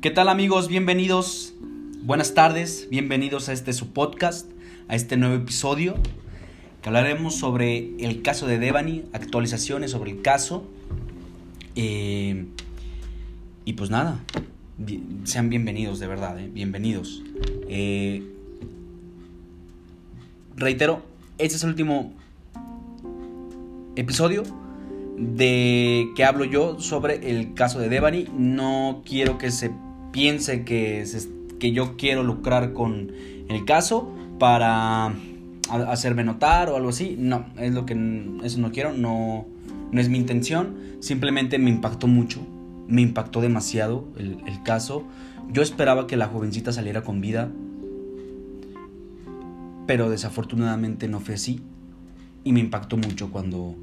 ¿Qué tal amigos? Bienvenidos. Buenas tardes. Bienvenidos a este su podcast, a este nuevo episodio que hablaremos sobre el caso de Devani, actualizaciones sobre el caso. Eh, y pues nada, sean bienvenidos de verdad, eh, bienvenidos. Eh, reitero, este es el último episodio de que hablo yo sobre el caso de Devani. No quiero que se piense que, que yo quiero lucrar con el caso para hacerme notar o algo así. No, es lo que eso no quiero, no, no es mi intención. Simplemente me impactó mucho, me impactó demasiado el, el caso. Yo esperaba que la jovencita saliera con vida, pero desafortunadamente no fue así. Y me impactó mucho cuando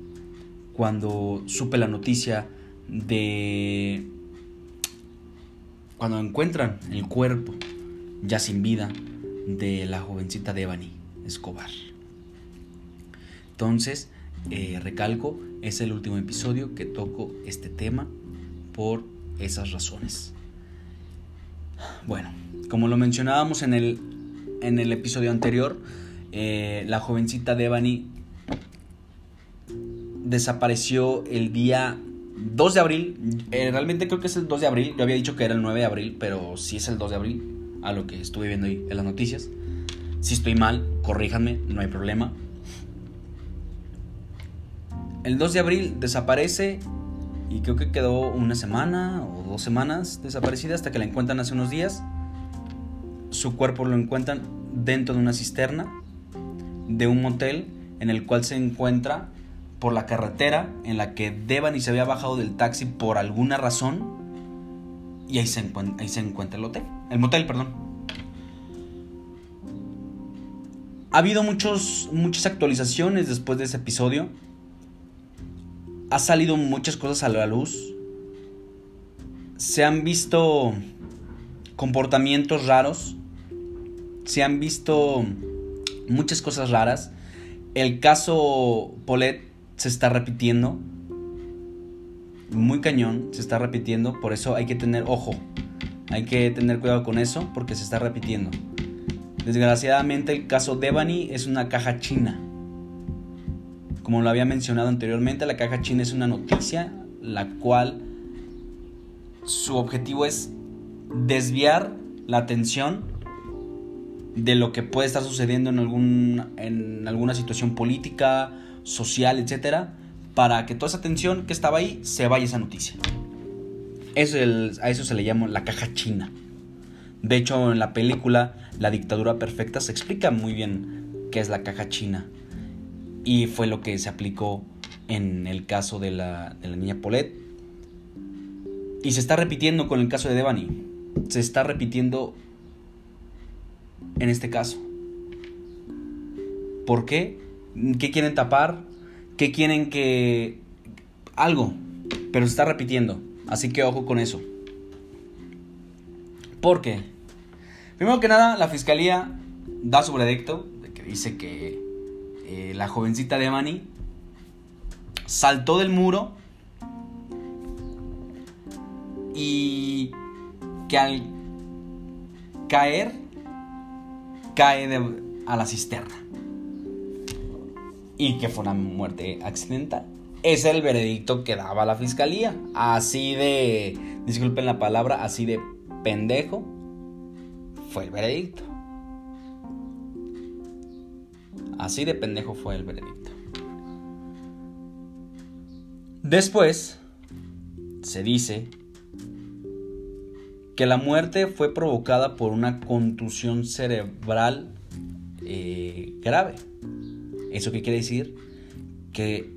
cuando supe la noticia de cuando encuentran el cuerpo ya sin vida de la jovencita Devani Escobar. Entonces, eh, recalco, es el último episodio que toco este tema por esas razones. Bueno, como lo mencionábamos en el, en el episodio anterior, eh, la jovencita Devani desapareció el día 2 de abril. Eh, realmente creo que es el 2 de abril. Yo había dicho que era el 9 de abril, pero sí es el 2 de abril, a lo que estuve viendo ahí en las noticias. Si estoy mal, corríjanme, no hay problema. El 2 de abril desaparece y creo que quedó una semana o dos semanas desaparecida hasta que la encuentran hace unos días. Su cuerpo lo encuentran dentro de una cisterna de un motel en el cual se encuentra por la carretera en la que Devani se había bajado del taxi por alguna razón y ahí se, encuentra, ahí se encuentra el hotel, el motel, perdón. Ha habido muchos, muchas actualizaciones después de ese episodio. Ha salido muchas cosas a la luz. Se han visto comportamientos raros. Se han visto muchas cosas raras. El caso Polet se está repitiendo. Muy cañón, se está repitiendo. Por eso hay que tener ojo. Hay que tener cuidado con eso porque se está repitiendo. Desgraciadamente el caso Devani es una caja china. Como lo había mencionado anteriormente, la caja china es una noticia la cual su objetivo es desviar la atención de lo que puede estar sucediendo en, algún, en alguna situación política social, etcétera, para que toda esa atención que estaba ahí se vaya esa noticia. Eso a eso se le llama la caja china. De hecho, en la película La dictadura perfecta se explica muy bien qué es la caja china. Y fue lo que se aplicó en el caso de la, de la niña Paulette. Y se está repitiendo con el caso de Devani. Se está repitiendo en este caso. ¿Por qué? ¿Qué quieren tapar? ¿Qué quieren que... algo? Pero se está repitiendo. Así que ojo con eso. ¿Por qué? Primero que nada, la fiscalía da su veredicto que dice que eh, la jovencita de Mani saltó del muro y que al caer cae a la cisterna y que fue una muerte accidental. Es el veredicto que daba la fiscalía. Así de, disculpen la palabra, así de pendejo fue el veredicto. Así de pendejo fue el veredicto. Después se dice que la muerte fue provocada por una contusión cerebral eh, grave. ¿Eso qué quiere decir? Que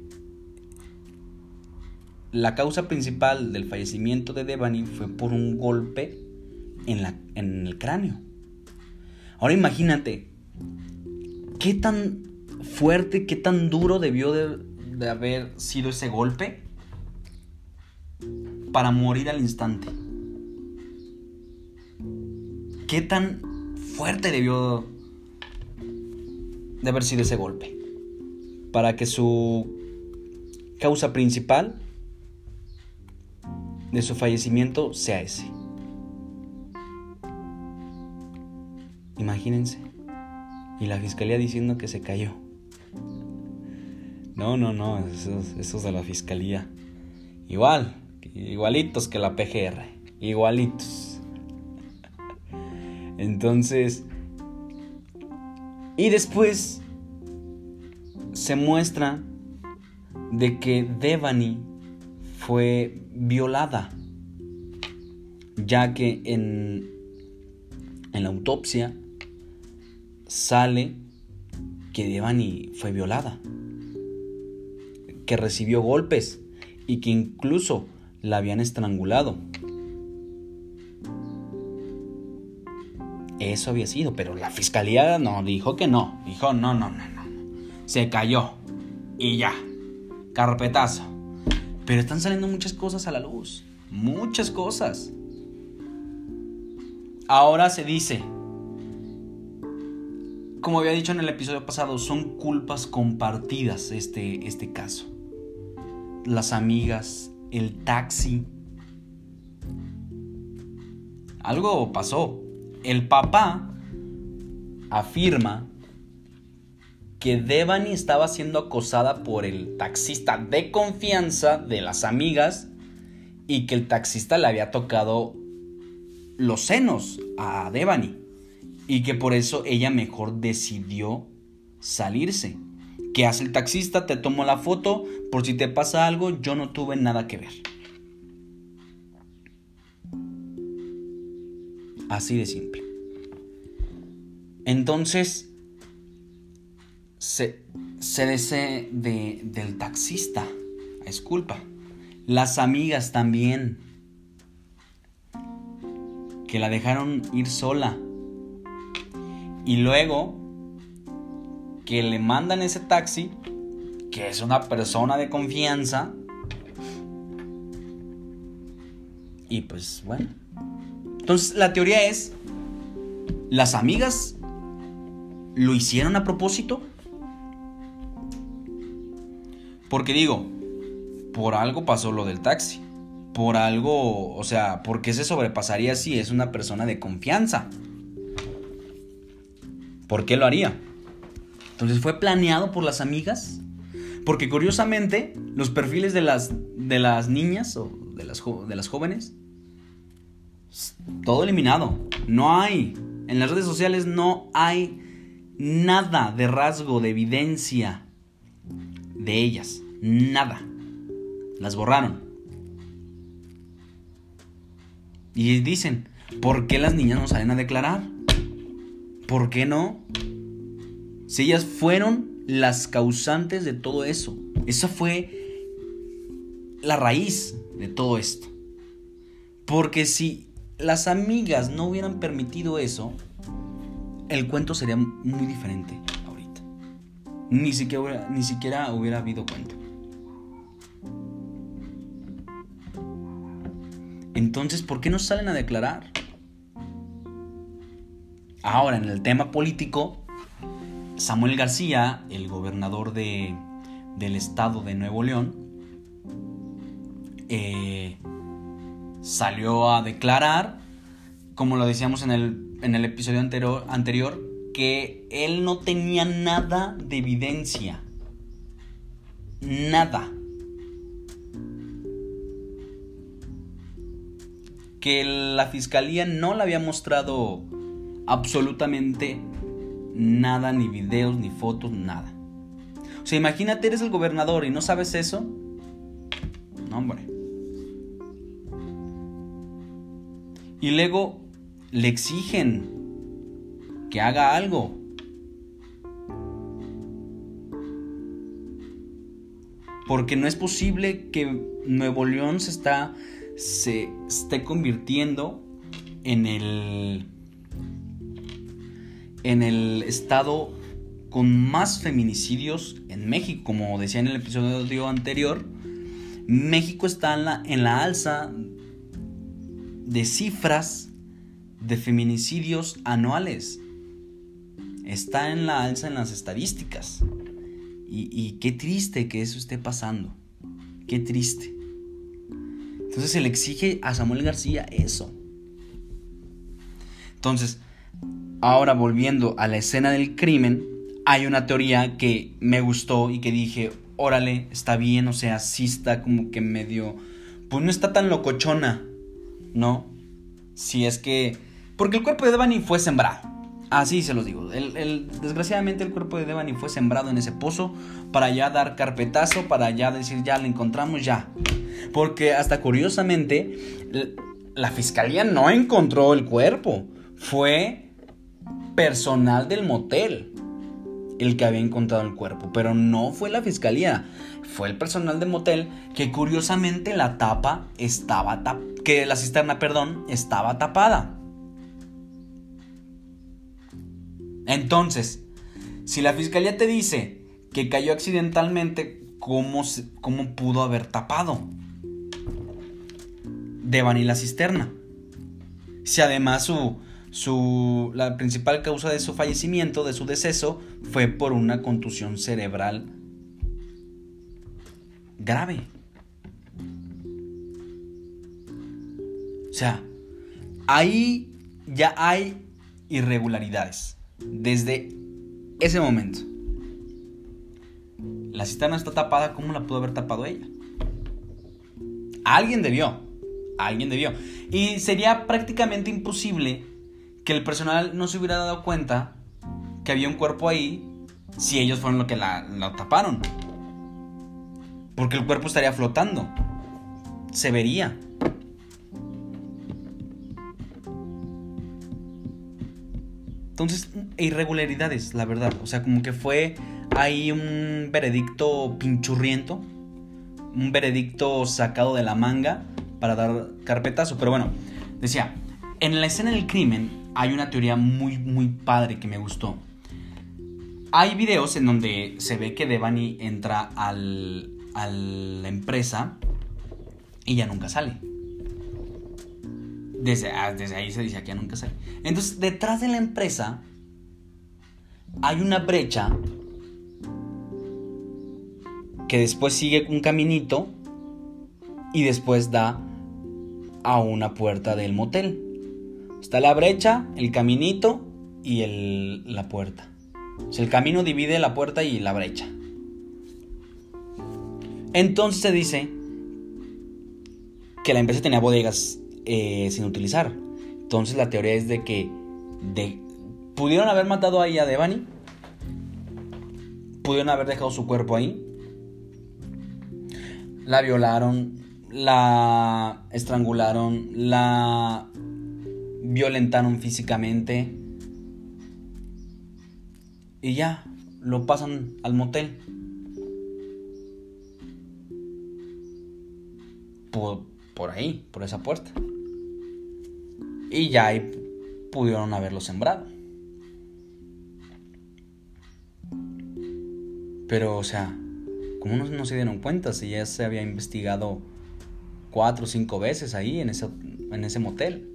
la causa principal del fallecimiento de Devani fue por un golpe en, la, en el cráneo. Ahora imagínate, ¿qué tan fuerte, qué tan duro debió de, de haber sido ese golpe para morir al instante? ¿Qué tan fuerte debió de haber sido ese golpe? Para que su causa principal de su fallecimiento sea ese. Imagínense. Y la fiscalía diciendo que se cayó. No, no, no, esos, de la fiscalía. Igual, igualitos que la PGR. Igualitos. Entonces... Y después se muestra de que Devani fue violada, ya que en, en la autopsia sale que Devani fue violada, que recibió golpes y que incluso la habían estrangulado. Eso había sido, pero la fiscalía no dijo que no, dijo no, no, no, no. Se cayó y ya. Carpetazo. Pero están saliendo muchas cosas a la luz, muchas cosas. Ahora se dice como había dicho en el episodio pasado, son culpas compartidas este, este caso. Las amigas, el taxi. Algo pasó. El papá afirma que Devani estaba siendo acosada por el taxista de confianza de las amigas y que el taxista le había tocado los senos a Devani y que por eso ella mejor decidió salirse. ¿Qué hace el taxista? Te tomo la foto, por si te pasa algo, yo no tuve nada que ver. Así de simple. Entonces, dice de, del taxista, es culpa. Las amigas también, que la dejaron ir sola y luego que le mandan ese taxi, que es una persona de confianza. Y pues bueno. Entonces la teoría es, las amigas lo hicieron a propósito. Porque digo, por algo pasó lo del taxi. Por algo, o sea, ¿por qué se sobrepasaría si es una persona de confianza? ¿Por qué lo haría? Entonces fue planeado por las amigas. Porque curiosamente, los perfiles de las, de las niñas o de las, de las jóvenes, todo eliminado. No hay. En las redes sociales no hay nada de rasgo, de evidencia de ellas. Nada. Las borraron. Y dicen, ¿por qué las niñas no salen a declarar? ¿Por qué no? Si ellas fueron las causantes de todo eso. Esa fue la raíz de todo esto. Porque si las amigas no hubieran permitido eso, el cuento sería muy diferente. Ni siquiera, ni siquiera hubiera habido cuento. Entonces, ¿por qué no salen a declarar? Ahora, en el tema político, Samuel García, el gobernador de, del estado de Nuevo León, eh, salió a declarar, como lo decíamos en el, en el episodio anterior, que él no tenía nada de evidencia. Nada. Que la fiscalía no le había mostrado absolutamente nada, ni videos, ni fotos, nada. O sea, imagínate, eres el gobernador y no sabes eso. No, hombre. Y luego le exigen que haga algo. Porque no es posible que Nuevo León se está se esté convirtiendo en el en el estado con más feminicidios en México. Como decía en el episodio anterior, México está en la, en la alza de cifras de feminicidios anuales. Está en la alza en las estadísticas. Y, y, qué triste que eso esté pasando. Qué triste. Entonces se le exige a Samuel García eso. Entonces, ahora volviendo a la escena del crimen, hay una teoría que me gustó y que dije, órale, está bien, o sea, sí está como que medio... Pues no está tan locochona, ¿no? Si es que... Porque el cuerpo de Devani fue sembrado. Así se los digo. El, desgraciadamente el cuerpo de Devani fue sembrado en ese pozo para ya dar carpetazo, para ya decir ya lo encontramos ya. Porque hasta curiosamente la fiscalía no encontró el cuerpo. Fue personal del motel el que había encontrado el cuerpo, pero no fue la fiscalía, fue el personal del motel que curiosamente la tapa estaba que la cisterna, perdón, estaba tapada. Entonces, si la fiscalía te dice que cayó accidentalmente, ¿cómo, cómo pudo haber tapado? Devan y la cisterna. Si además su, su, la principal causa de su fallecimiento, de su deceso, fue por una contusión cerebral grave. O sea, ahí ya hay irregularidades. Desde ese momento. La cisterna está tapada, ¿cómo la pudo haber tapado ella? Alguien debió. Alguien debió. Y sería prácticamente imposible que el personal no se hubiera dado cuenta que había un cuerpo ahí si ellos fueron los que la, la taparon. Porque el cuerpo estaría flotando. Se vería. Entonces, irregularidades, la verdad. O sea, como que fue ahí un veredicto pinchurriento. Un veredicto sacado de la manga para dar carpetazo. Pero bueno, decía, en la escena del crimen hay una teoría muy, muy padre que me gustó. Hay videos en donde se ve que Devani entra al, a la empresa y ya nunca sale. Desde, ah, desde ahí se dice ya nunca sale. Entonces, detrás de la empresa hay una brecha que después sigue un caminito y después da a una puerta del motel. Está la brecha, el caminito y el, la puerta. El camino divide la puerta y la brecha. Entonces se dice que la empresa tenía bodegas eh, sin utilizar. Entonces la teoría es de que pudieron haber matado ahí a Devani. Pudieron haber dejado su cuerpo ahí. La violaron. La estrangularon. La violentaron físicamente. Y ya, lo pasan al motel. Por, por ahí, por esa puerta. Y ya ahí pudieron haberlo sembrado. Pero, o sea, ¿cómo no, se dieron cuenta si ya se había investigado cuatro o cinco veces ahí en ese, en ese motel?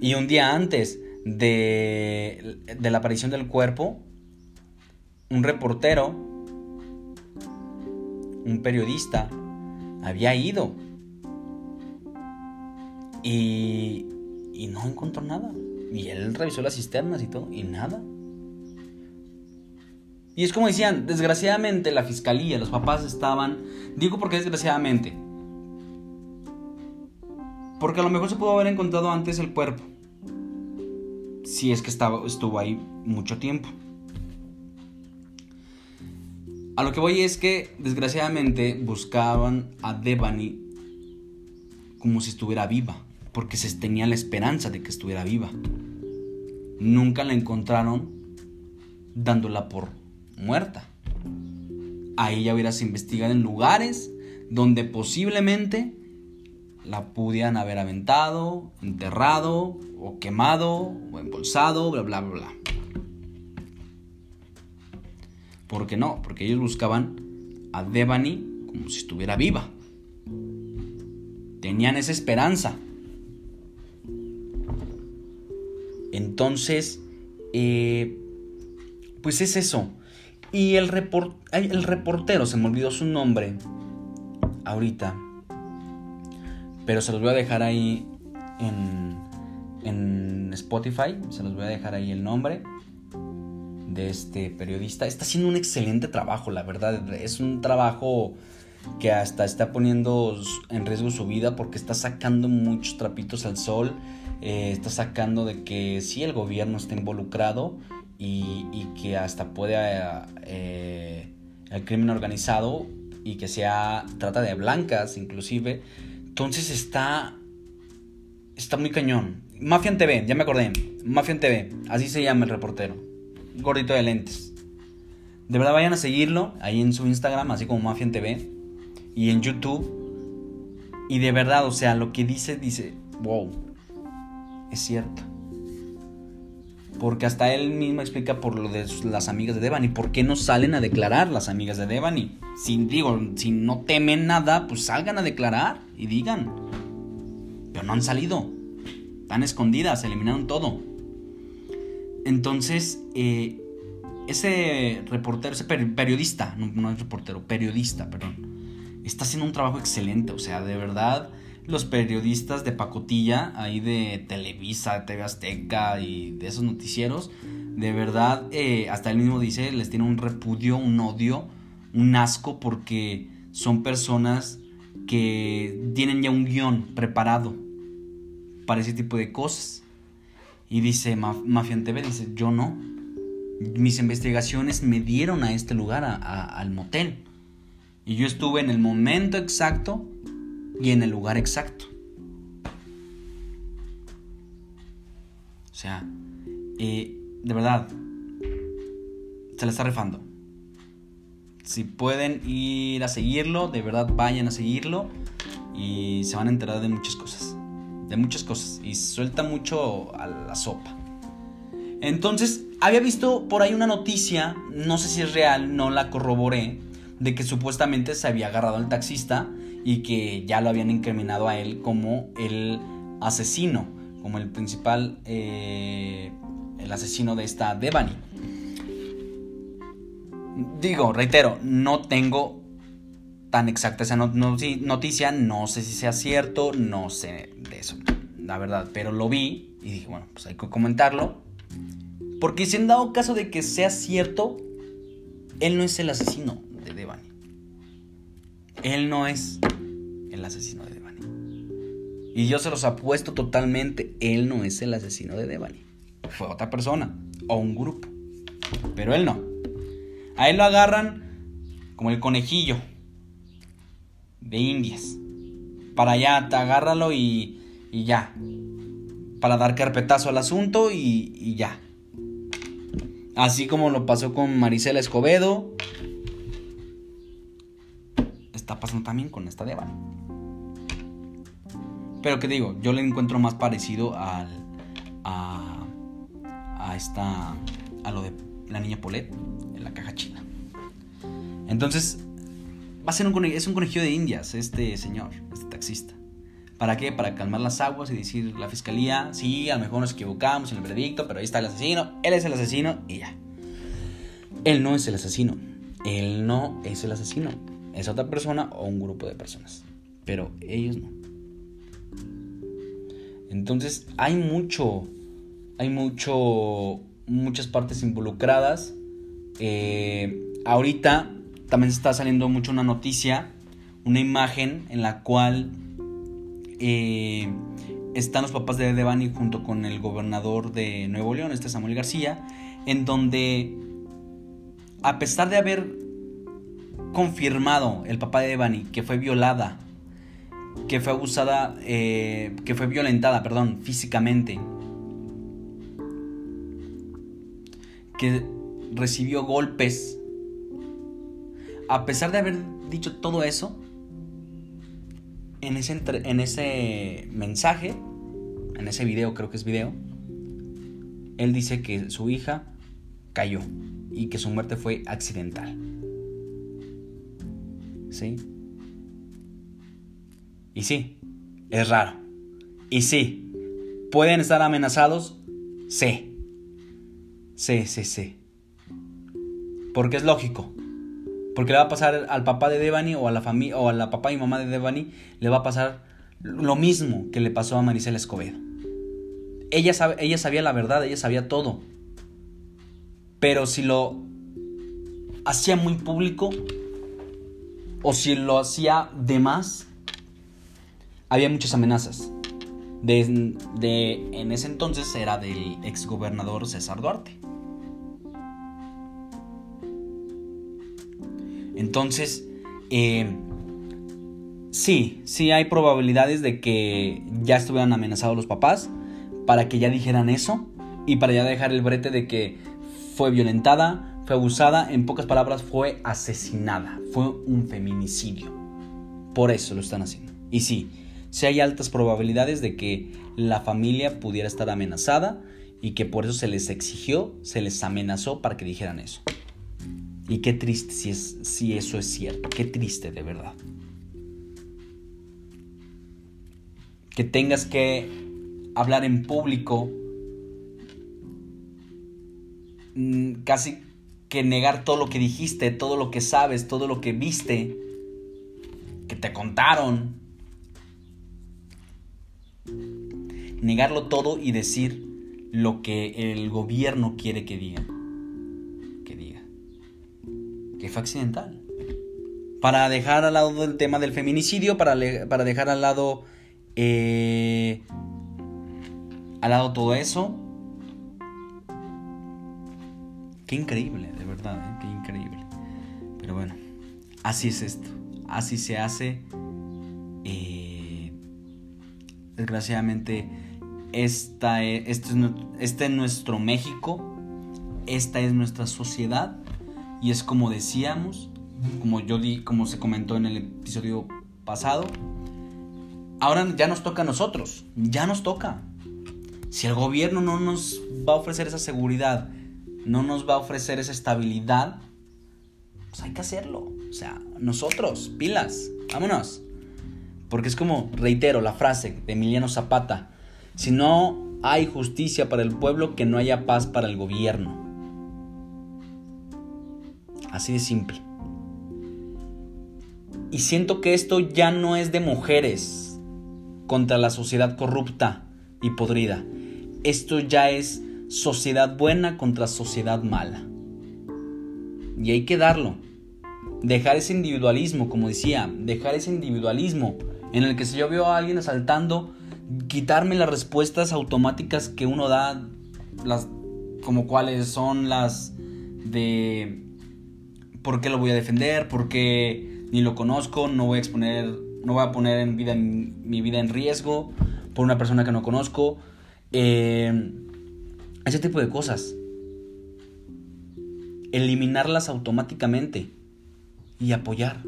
Y un día antes de, de la aparición del cuerpo, un reportero, un periodista, había ido y, y no encontró nada. Y él revisó las cisternas y todo, y nada. Y es como decían, desgraciadamente la fiscalía, los papás estaban, digo porque desgraciadamente, porque a lo mejor se pudo haber encontrado antes el cuerpo, si es que estaba, estuvo ahí mucho tiempo. A lo que voy es que desgraciadamente buscaban a Devani como si estuviera viva porque se tenía la esperanza de que estuviera viva. Nunca la encontraron dándola por muerta. Ahí ya hubieras investigado en lugares donde posiblemente la pudieran haber aventado, enterrado, o quemado, o embolsado, bla, bla, bla, bla. ¿Por qué no? Porque ellos buscaban a Devani como si estuviera viva. Tenían esa esperanza. Entonces, eh, pues es eso. Y el, el reportero, se me olvidó su nombre ahorita. Pero se los voy a dejar ahí en, en Spotify, se los voy a dejar ahí el nombre de este periodista. Está haciendo un excelente trabajo, la verdad. Es un trabajo que hasta está poniendo en riesgo su vida porque está sacando muchos trapitos al sol. Eh, está sacando de que sí el gobierno está involucrado y, que hasta puede eh, el crimen organizado y que sea trata de blancas inclusive. Entonces está está muy cañón. Mafian TV, ya me acordé. Mafian TV, así se llama el reportero. Gordito de lentes. De verdad vayan a seguirlo ahí en su Instagram, así como Mafian TV. Y en YouTube. Y de verdad, o sea, lo que dice, dice, wow, es cierto. Porque hasta él mismo explica por lo de las amigas de Devani. ¿Por qué no salen a declarar las amigas de Devani? Si digo, si no temen nada, pues salgan a declarar y digan. Pero no han salido. Están escondidas, eliminaron todo. Entonces, eh, ese reportero, ese periodista, no, es reportero, periodista, perdón, está haciendo un trabajo excelente. O sea, de verdad, los periodistas de pacotilla, ahí de Televisa, TV Azteca y de esos noticieros, de verdad, eh, hasta él mismo dice, les tiene un repudio, un odio, un asco, porque son personas que tienen ya un guion preparado para ese tipo de cosas. Y dice Mafia TV, dice, yo no. Mis investigaciones me dieron a este lugar, al motel. Y yo estuve en el momento exacto y en el lugar exacto. O sea, eh, de verdad, se le está refando. Si pueden ir a seguirlo, de verdad vayan a seguirlo y se van a enterar de muchas cosas de muchas cosas y suelta mucho a la sopa. Entonces, había visto por ahí una noticia, no sé si es real, no la corroboré, de que supuestamente se había agarrado al taxista y que ya lo habían incriminado a él como el asesino, como el principal, eh, el asesino de esta Devani. Digo, reitero, no tengo tan exacta esa noticia, no sé si sea cierto, no sé de eso, la verdad, pero lo vi y dije, bueno, pues hay que comentarlo. Porque si en dado caso de que sea cierto, él no es el asesino de Devani. Él no es el asesino de Devani. Y yo se los apuesto totalmente, él no es el asesino de Devani. Fue otra persona o un grupo. Pero él no. A él lo agarran como el conejillo de indias. Para allá, te agárralo y, y ya. Para dar carpetazo al asunto y, y ya. Así como lo pasó con Marisela Escobedo. Está pasando también con esta Devani. Pero que digo, yo le encuentro más parecido al. a. a esta. a lo de la niña Polet en la caja china. Entonces, Va a ser un es un conejillo de indias este señor, este taxista. ¿Para qué? Para calmar las aguas y decir la fiscalía, sí, a lo mejor nos equivocamos en el veredicto, pero ahí está el asesino, él es el asesino y ya. Él no es el asesino, él no es el asesino, es otra persona o un grupo de personas, pero ellos no. Entonces hay mucho, hay mucho, muchas partes involucradas. Eh, ahorita también está saliendo mucho una noticia, una imagen en la cual eh, están los papás de Devani junto con el gobernador de Nuevo León, este Samuel García, en donde a pesar de haber confirmado el papá de Devani que fue violada, que fue abusada, eh, que fue violentada, perdón, físicamente, que recibió golpes a pesar de haber dicho todo eso, en ese, en ese mensaje, en ese video, creo que es video, él dice que su hija cayó y que su muerte fue accidental. ¿Sí? Y sí, es raro. Y sí, pueden estar amenazados, sí. Sí, sí, sí. Porque es lógico. Porque le va a pasar al papá de Devani o a la familia o a la papá y mamá de Devani le va a pasar lo mismo que le pasó a Maricela Escobedo. ella sabía la verdad, ella sabía todo. Pero si lo hacía muy público o si lo hacía de más, había muchas amenazas. De, de, en ese entonces era del exgobernador César Duarte. Entonces, eh, sí, sí hay probabilidades de que ya estuvieran amenazados los papás para que ya dijeran eso y para ya dejar el brete de que fue violentada, fue abusada, en pocas palabras fue asesinada, fue un feminicidio. Por eso lo están haciendo. Y sí, sí hay altas probabilidades de que la familia pudiera estar amenazada y que por eso se les exigió, se les amenazó para que dijeran eso. Y qué triste si, es, si eso es cierto, qué triste de verdad. Que tengas que hablar en público, mm, casi que negar todo lo que dijiste, todo lo que sabes, todo lo que viste, que te contaron. Negarlo todo y decir lo que el gobierno quiere que diga que fue accidental. Para dejar al lado el tema del feminicidio, para, para dejar al lado... Eh, al lado todo eso. Qué increíble, verdad, qué increíble. Pero bueno, así es esto. Así se hace. Eh, desgraciadamente, esta este, es, este es nuestro México. Esta es nuestra sociedad. Y es como decíamos, como yo di, como se comentó en el episodio pasado, ahora ya nos toca a nosotros, ya nos toca. Si el gobierno no nos va a ofrecer esa seguridad, no nos va a ofrecer esa estabilidad, pues hay que hacerlo. O sea, nosotros, pilas, vámonos. Porque es como, reitero, la frase de Emiliano Zapata, si no hay justicia para el pueblo, que no haya paz para el gobierno. Así de simple. Y siento que esto ya no es de mujeres contra la sociedad corrupta y podrida. Esto ya es sociedad buena contra sociedad mala. Y hay que darlo. Dejar ese individualismo, como decía, dejar ese individualismo en el que si yo veo a alguien asaltando, quitarme las respuestas automáticas que uno da, las como cuáles son las de por qué lo voy a defender, porque ni lo conozco, no voy a exponer, no voy a poner en vida, mi vida en riesgo por una persona que no conozco. Eh, ese tipo de cosas. Eliminarlas automáticamente y apoyar.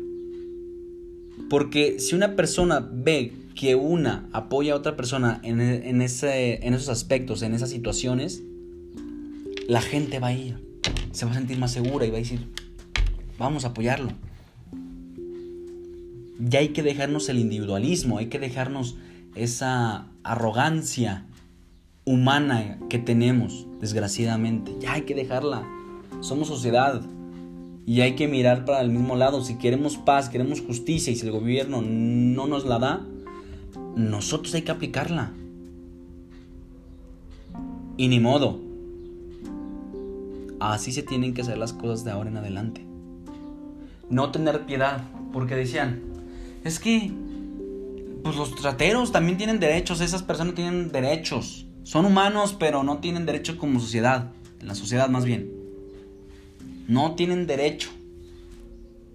Porque si una persona ve que una apoya a otra persona en, en, ese, en esos aspectos, en esas situaciones, la gente va a ir, se va a sentir más segura y va a decir, Vamos a apoyarlo. Ya hay que dejarnos el individualismo, hay que dejarnos esa arrogancia humana que tenemos, desgraciadamente. Ya hay que dejarla. Somos sociedad y hay que mirar para el mismo lado. Si queremos paz, queremos justicia y si el gobierno no nos la da, nosotros hay que aplicarla. Y ni modo. Así se tienen que hacer las cosas de ahora en adelante no tener piedad, porque decían, es que pues los trateros también tienen derechos, esas personas tienen derechos, son humanos, pero no tienen derecho como sociedad, en la sociedad más bien. No tienen derecho.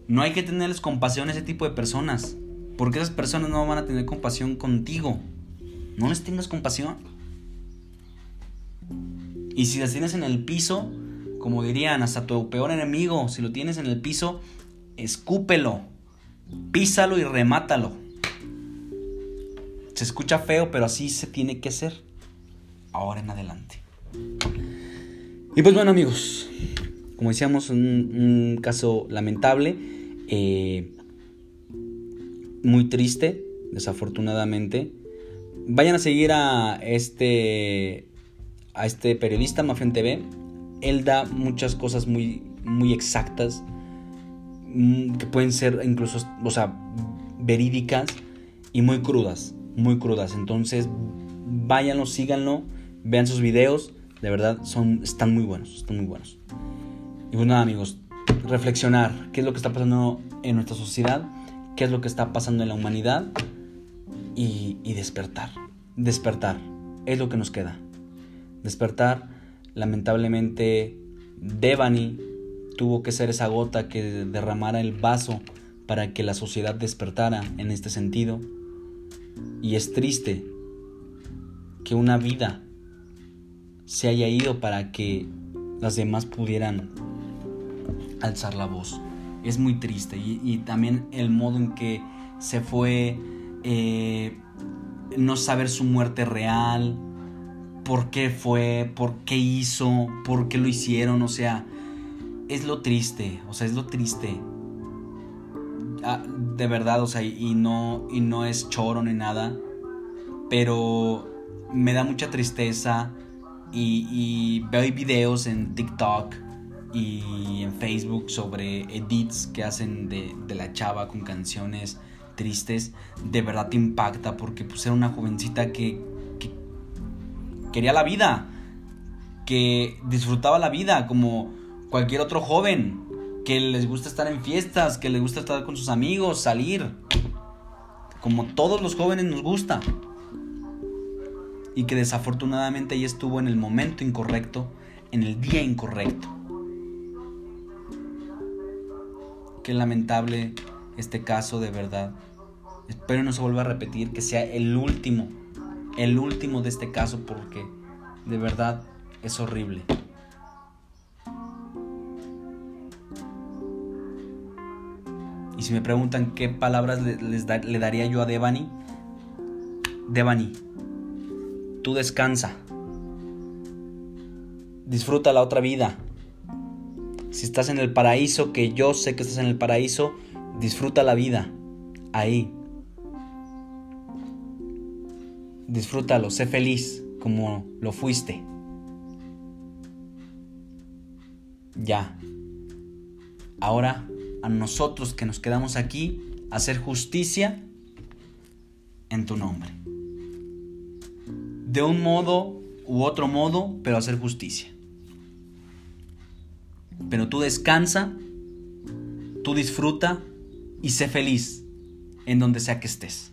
No hay que tenerles compasión a ese tipo de personas, porque esas personas no van a tener compasión contigo. No les tengas compasión. Y si las tienes en el piso, como dirían, hasta tu peor enemigo, si lo tienes en el piso, escúpelo, písalo y remátalo. Se escucha feo, pero así se tiene que hacer. Ahora en adelante. Y pues bueno amigos, como decíamos, un, caso lamentable, eh, muy triste, desafortunadamente. Vayan a seguir a este, a este periodista, Mafian TV. Él da muchas cosas muy, muy exactas Mm, que pueden ser incluso, o sea, verídicas y muy crudas, muy crudas. Entonces, váyanlo, síganlo Vean sus videos, de verdad, son, están muy buenos, están muy buenos. Y pues nada, amigos, reflexionar qué es lo que está pasando en nuestra sociedad, qué es lo que está pasando en la humanidad y, y despertar. Despertar es lo que nos queda. Despertar, lamentablemente, Devani tuvo que ser esa gota que derramara el vaso para que la sociedad despertara en este sentido. Y es triste que una vida se haya ido para que las demás pudieran alzar la voz. Es muy triste y, también el modo en que se fue, eh, no saber su muerte real, por qué fue, por qué hizo, por qué lo hicieron, o sea, es lo triste, o sea, es lo triste. Ah, de verdad, o sea, y no, y no es choro ni nada, pero me da mucha tristeza y, veo videos en TikTok y en Facebook sobre edits que hacen de, la chava con canciones tristes, de verdad te impacta porque pues era una jovencita que, que quería la vida, que disfrutaba la vida como cualquier otro joven, que les gusta estar en fiestas, que les gusta estar con sus amigos, salir, como todos los jóvenes nos gusta y que desafortunadamente ella estuvo en el momento incorrecto, en el día incorrecto. Qué lamentable este caso de verdad. Espero no se vuelva a repetir, que sea el último, el último de este caso porque de verdad es horrible. Y si me preguntan qué palabras le, le daría yo a Devani, Devani, tú descansa. Disfruta la otra vida. Si estás en el paraíso, que yo sé que estás en el paraíso, disfruta la vida. Ahí. Disfrútalo, sé feliz como lo fuiste. Ya. Ahora a nosotros que nos quedamos aquí, hacer justicia en tu nombre de un modo u otro modo, pero hacer justicia. Pero tú descansa, tú disfruta y sé feliz en donde sea que estés.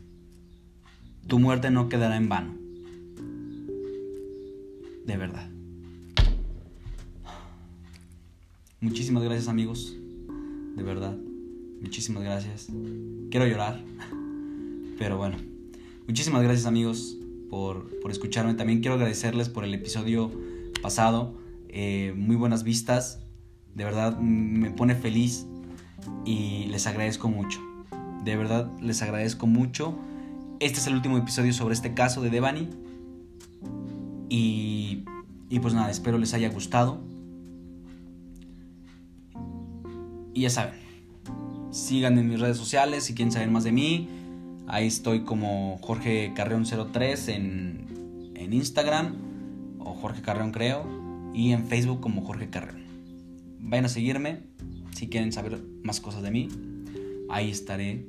Tu muerte no quedará en vano. De verdad. Muchísimas gracias amigos. De verdad. Muchísimas gracias. Quiero llorar. Pero bueno. Muchísimas gracias amigos por, escucharme. También quiero agradecerles por el episodio pasado. Eh, muy buenas vistas. De verdad me pone feliz y les agradezco mucho. De verdad les agradezco mucho. Este es el último episodio sobre este caso de Devani. Y, y pues nada, espero les haya gustado. Y ya saben, sigan en mis redes sociales si quieren saber más de mí. Ahí estoy como Jorge Carreón 03 en, en Instagram o Jorge Carreón creo y en Facebook como Jorge Carreón. Vayan a seguirme si quieren saber más cosas de mí. Ahí estaré.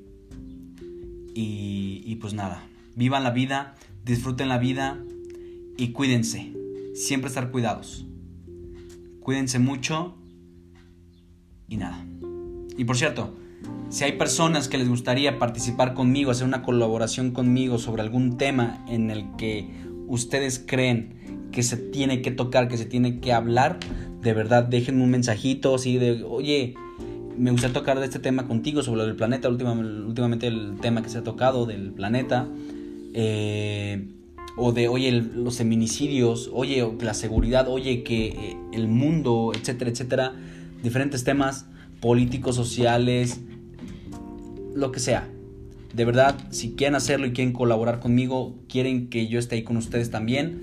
Y, y pues nada, vivan la vida, disfruten la vida y cuídense. Siempre estar cuidados. Cuídense mucho y nada. Y por cierto, si hay personas que les gustaría participar conmigo, hacer una colaboración conmigo sobre algún tema en el que ustedes creen que se tiene que tocar, que se tiene que hablar, de verdad déjenme un mensajito así de, oye, me gustaría tocar de este tema contigo sobre el planeta, últimamente, el tema que se ha tocado del planeta, eh, o de, oye, los feminicidios, oye, la seguridad, oye, que eh, el mundo, etcétera, etcétera, diferentes temas políticos, sociales, lo que sea. De verdad, si quieren hacerlo y quieren colaborar conmigo, quieren que yo esté ahí con ustedes también,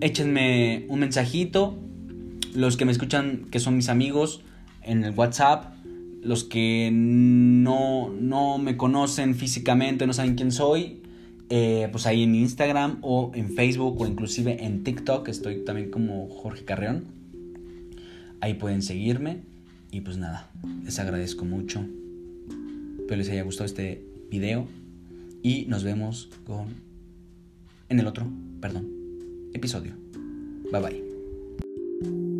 échenme un mensajito. Los que me escuchan, que son mis amigos, en el WhatsApp. Los que no, no me conocen físicamente, no saben quién soy, eh, pues ahí en Instagram o en Facebook o inclusive en TikTok, estoy también como Jorge Carreón. Ahí pueden seguirme y pues nada, les agradezco mucho Espero les haya gustado este video y nos vemos con en el otro, perdón, episodio. Bye bye.